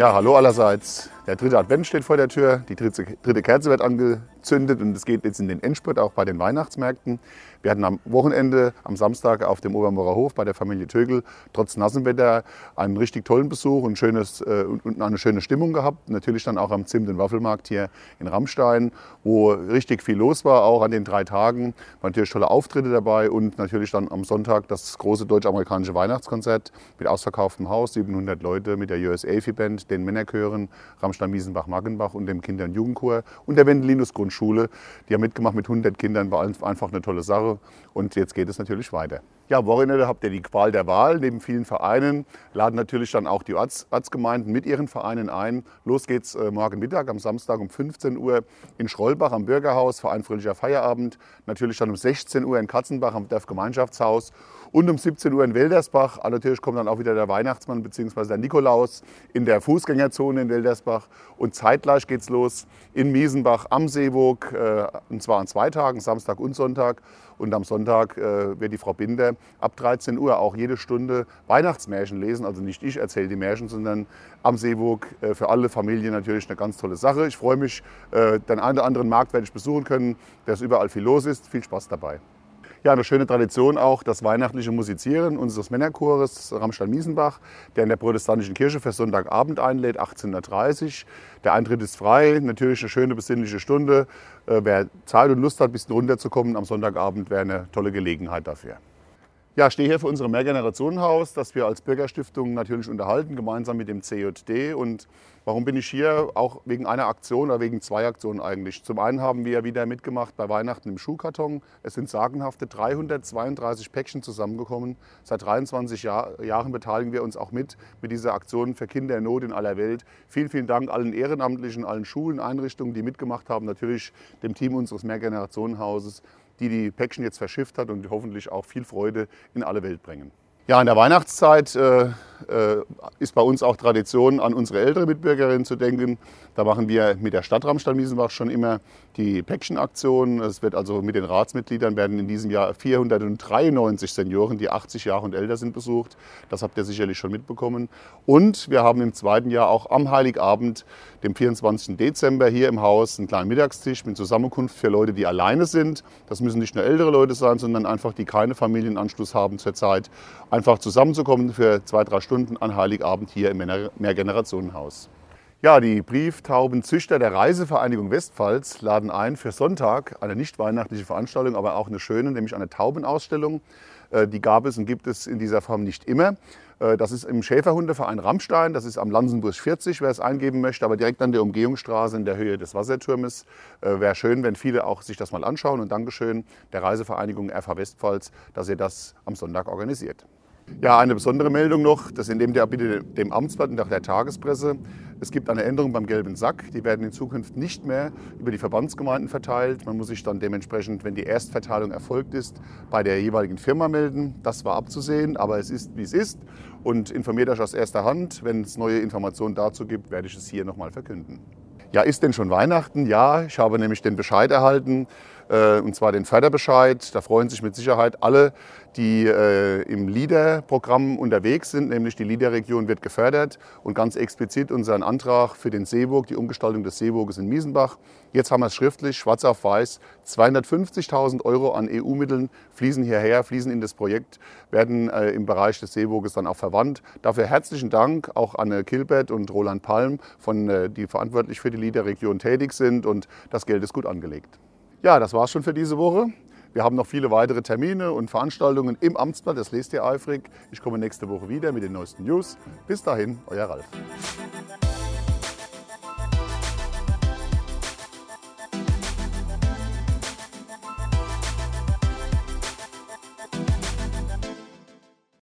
Ja, hallo allerseits. Der dritte Advent steht vor der Tür, die dritte, Kerze wird angezündet und es geht jetzt in den Endspurt auch bei den Weihnachtsmärkten. Wir hatten am Wochenende, am Samstag auf dem Obermoorer Hof bei der Familie Tögel trotz nassem Wetter einen richtig tollen Besuch und, schönes, äh, und eine schöne Stimmung gehabt. Natürlich dann auch am Zimt- und Waffelmarkt hier in Rammstein, wo richtig viel los war, auch an den drei Tagen. Waren natürlich tolle Auftritte dabei und natürlich dann am Sonntag das große deutsch-amerikanische Weihnachtskonzert mit ausverkauftem Haus, 700 Leute mit der US Band, den Männerchören, Rammstein, Miesenbach, Maggenbach und dem Kinder- und Jugendchor und der Wendelinus Grundschule. Die haben mitgemacht mit 100 Kindern, war einfach eine tolle Sache. Und jetzt geht es natürlich weiter. Ja, Wochenende habt ihr die Qual der Wahl. Neben vielen Vereinen laden natürlich dann auch die Orts Ortsgemeinden mit ihren Vereinen ein. Los geht's äh, morgen Mittag am Samstag um 15 Uhr in Schrollbach am Bürgerhaus, Verein Fröhlicher Feierabend. Natürlich dann um 16 Uhr in Katzenbach am Dorfgemeinschaftshaus und um 17 Uhr in Weldersbach. Aber natürlich kommt dann auch wieder der Weihnachtsmann bzw. der Nikolaus in der Fußgängerzone in Weldersbach. Und zeitgleich geht's los in Miesenbach am Seeburg, äh, und zwar an zwei Tagen, Samstag und Sonntag. Und am Sonntag äh, wird die Frau Binder ab 13 Uhr auch jede Stunde Weihnachtsmärchen lesen. Also nicht ich erzähle die Märchen, sondern am Seeburg äh, für alle Familien natürlich eine ganz tolle Sache. Ich freue mich, äh, den einen oder anderen Markt werde ich besuchen können, der ist überall viel los ist. Viel Spaß dabei. Ja, eine schöne Tradition auch das weihnachtliche Musizieren unseres Männerchores Rammstein-Miesenbach, der in der protestantischen Kirche für Sonntagabend einlädt, 1830. Der Eintritt ist frei, natürlich eine schöne besinnliche Stunde. Äh, wer Zeit und Lust hat, ein bisschen runterzukommen am Sonntagabend, wäre eine tolle Gelegenheit dafür. Ja, ich stehe hier für unser Mehrgenerationenhaus, das wir als Bürgerstiftung natürlich unterhalten, gemeinsam mit dem CJD. Und warum bin ich hier? Auch wegen einer Aktion oder wegen zwei Aktionen eigentlich. Zum einen haben wir wieder mitgemacht bei Weihnachten im Schuhkarton. Es sind sagenhafte 332 Päckchen zusammengekommen. Seit 23 Jahr, Jahren beteiligen wir uns auch mit mit dieser Aktion für Kinder in Not in aller Welt. Vielen, vielen Dank allen Ehrenamtlichen, allen Schulen, Einrichtungen, die mitgemacht haben. Natürlich dem Team unseres Mehrgenerationenhauses die die Päckchen jetzt verschifft hat und hoffentlich auch viel Freude in alle Welt bringen. Ja, in der Weihnachtszeit äh, ist bei uns auch Tradition, an unsere ältere Mitbürgerin zu denken. Da machen wir mit der Stadt Ramstein-Miesenbach schon immer die Päckchenaktion. Es wird also mit den Ratsmitgliedern werden in diesem Jahr 493 Senioren, die 80 Jahre und älter sind, besucht. Das habt ihr sicherlich schon mitbekommen. Und wir haben im zweiten Jahr auch am Heiligabend, dem 24. Dezember, hier im Haus einen kleinen Mittagstisch mit Zusammenkunft für Leute, die alleine sind. Das müssen nicht nur ältere Leute sein, sondern einfach, die keine Familienanschluss haben zurzeit. Einfach zusammenzukommen für zwei, drei Stunden an Heiligabend hier im Mehrgenerationenhaus. Ja, die Brieftaubenzüchter der Reisevereinigung Westpfalz laden ein für Sonntag eine nicht weihnachtliche Veranstaltung, aber auch eine schöne, nämlich eine Taubenausstellung. Äh, die gab es und gibt es in dieser Form nicht immer. Äh, Das ist im Schäferhundeverein Rammstein, das ist am Lansenburg 40, wer es eingeben möchte, aber direkt an der Umgehungsstraße in der Höhe des Wasserturmes. Äh, Wäre schön, wenn viele auch sich das mal anschauen und Dankeschön der Reisevereinigung RV Westpfalz, dass ihr das am Sonntag organisiert. Ja, eine besondere Meldung noch, das entnehmt ihr bitte dem Amtsblatt und auch der Tagespresse. Es gibt eine Änderung beim gelben Sack. Die werden in Zukunft nicht mehr über die Verbandsgemeinden verteilt. Man muss sich dann dementsprechend, wenn die Erstverteilung erfolgt ist, bei der jeweiligen Firma melden. Das war abzusehen, aber es ist, wie es ist. Und informiert euch aus erster Hand. Wenn es neue Informationen dazu gibt, werde ich es hier nochmal verkünden. Ja, ist denn schon Weihnachten? Ja, ich habe nämlich den Bescheid erhalten, und zwar den Förderbescheid. Da freuen sich mit Sicherheit alle, die äh, im LEADER-Programm unterwegs sind, nämlich die LEADER-Region wird gefördert und ganz explizit unseren Antrag für den Seeburg, die Umgestaltung des Seeburges in Miesenbach. Jetzt haben wir es schriftlich, schwarz auf weiß, 250.000 Euro an EU-Mitteln fließen hierher, fließen in das Projekt, werden äh, im Bereich des Seeburges dann auch verwandt. Dafür herzlichen Dank auch an äh, Kilbert und Roland Palm, von, äh, die verantwortlich für die LEADER-Region tätig sind und das Geld ist gut angelegt. Ja, das war's schon für diese Woche. Wir haben noch viele weitere Termine und Veranstaltungen im Amtsblatt, das lest ihr eifrig. Ich komme nächste Woche wieder mit den neuesten News. Bis dahin, euer Ralf.